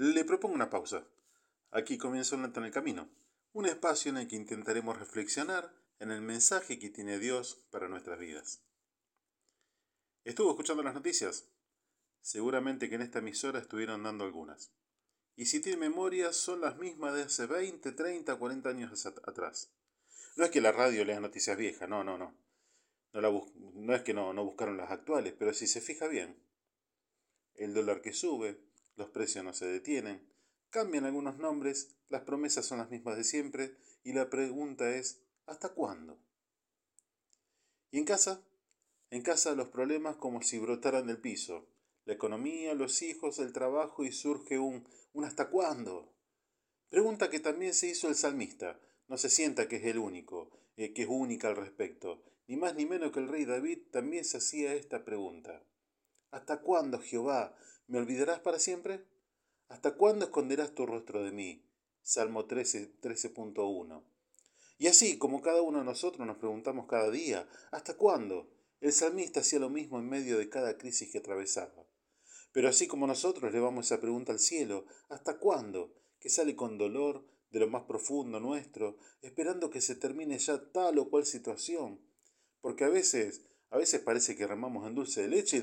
le propongo una pausa. Aquí comienza un en el camino, un espacio en el que intentaremos reflexionar en el mensaje que tiene Dios para nuestras vidas. ¿Estuvo escuchando las noticias? Seguramente que en esta emisora estuvieron dando algunas. Y si tiene memoria, son las mismas de hace 20, 30, 40 años atrás. No es que la radio lea noticias viejas, no, no, no. No, es que no, no buscaron las actuales, pero si se fija bien, el dólar que sube, los precios no se detienen, cambian algunos nombres, las promesas son las mismas de siempre y la pregunta es, ¿hasta cuándo? ¿Y en casa? En casa los problemas como si brotaran del piso, la economía, los hijos, el trabajo y surge un, un ¿hasta cuándo? Pregunta que también se hizo el salmista, no se sienta que es el único, eh, que es única al respecto. Ni más ni menos que el rey David también se hacía esta pregunta. ¿Hasta cuándo, Jehová? ¿Me olvidarás para siempre? ¿Hasta cuándo esconderás tu rostro de mí? Salmo 13.1. 13 y así como cada uno de nosotros nos preguntamos cada día, ¿hasta cuándo? El salmista hacía lo mismo en medio de cada crisis que atravesaba. Pero así como nosotros le vamos esa pregunta al cielo, ¿hasta cuándo? Que sale con dolor, de lo más profundo nuestro, esperando que se termine ya tal o cual situación. Porque a veces, a veces parece que remamos en dulce de leche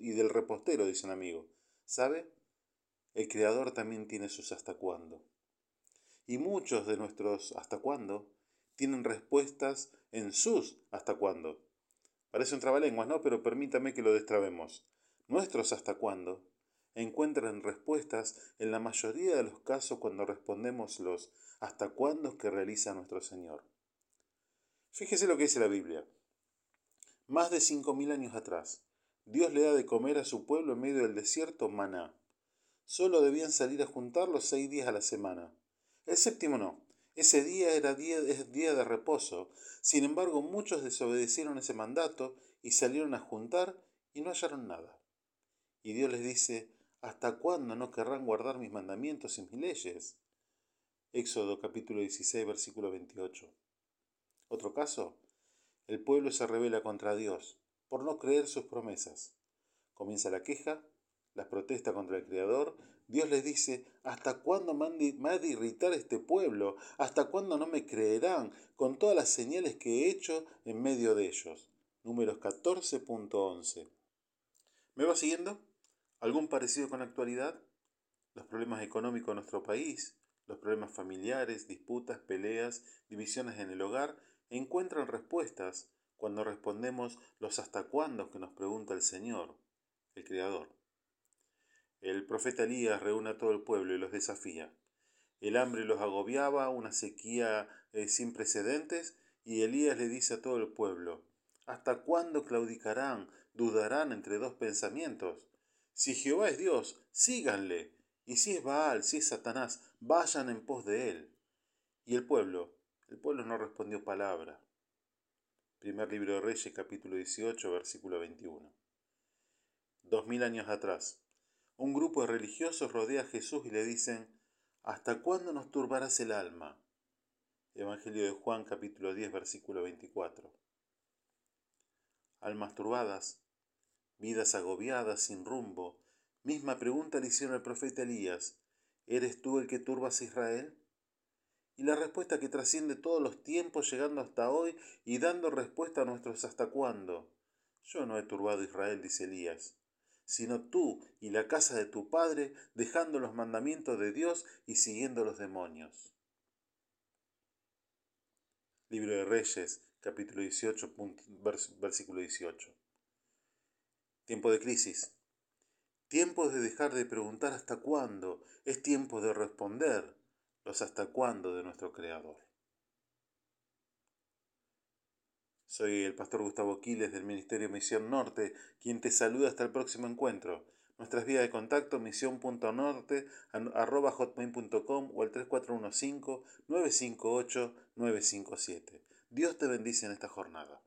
y del, repostero, dice un amigo. ¿Sabe? El Creador también tiene sus hasta cuándo. Y muchos de nuestros hasta cuándo tienen respuestas en sus hasta cuándo. Parece un trabalenguas, ¿no? Pero permítame que lo destrabemos. Nuestros hasta cuándo encuentran respuestas en la mayoría de los casos cuando respondemos los hasta cuándo que realiza nuestro Señor. Fíjese lo que dice la Biblia. Más de cinco mil años atrás, Dios le da de comer a su pueblo en medio del desierto maná. Solo debían salir a juntarlo seis días a la semana. El séptimo no. Ese día era día, día de reposo. Sin embargo, muchos desobedecieron ese mandato y salieron a juntar y no hallaron nada. Y Dios les dice, ¿Hasta cuándo no querrán guardar mis mandamientos y mis leyes? Éxodo capítulo 16, versículo 28. Otro caso, el pueblo se revela contra Dios por no creer sus promesas. Comienza la queja, la protesta contra el Creador. Dios les dice, ¿hasta cuándo me ha de irritar este pueblo? ¿Hasta cuándo no me creerán con todas las señales que he hecho en medio de ellos? Números 14.11. ¿Me va siguiendo? ¿Algún parecido con la actualidad? Los problemas económicos de nuestro país, los problemas familiares, disputas, peleas, divisiones en el hogar, encuentran respuestas cuando respondemos los hasta cuándo que nos pregunta el Señor, el Creador. El profeta Elías reúne a todo el pueblo y los desafía. El hambre los agobiaba, una sequía eh, sin precedentes, y Elías le dice a todo el pueblo, ¿Hasta cuándo claudicarán, dudarán entre dos pensamientos? Si Jehová es Dios, síganle, y si es Baal, si es Satanás, vayan en pos de él. Y el pueblo, el pueblo no respondió palabra. Primer libro de Reyes, capítulo 18, versículo 21. Dos mil años atrás, un grupo de religiosos rodea a Jesús y le dicen, ¿Hasta cuándo nos turbarás el alma? Evangelio de Juan, capítulo 10, versículo 24. Almas turbadas, vidas agobiadas, sin rumbo. Misma pregunta le hicieron al profeta Elías, ¿eres tú el que turbas a Israel? Y la respuesta que trasciende todos los tiempos, llegando hasta hoy y dando respuesta a nuestros hasta cuándo. Yo no he turbado a Israel, dice Elías, sino tú y la casa de tu padre, dejando los mandamientos de Dios y siguiendo los demonios. Libro de Reyes, capítulo 18, versículo 18. Tiempo de crisis. Tiempo de dejar de preguntar hasta cuándo. Es tiempo de responder los hasta cuándo de nuestro Creador. Soy el pastor Gustavo Quiles del Ministerio Misión Norte, quien te saluda hasta el próximo encuentro. Nuestras vías de contacto misión.norte.hotmail.com o el 3415-958-957. Dios te bendice en esta jornada.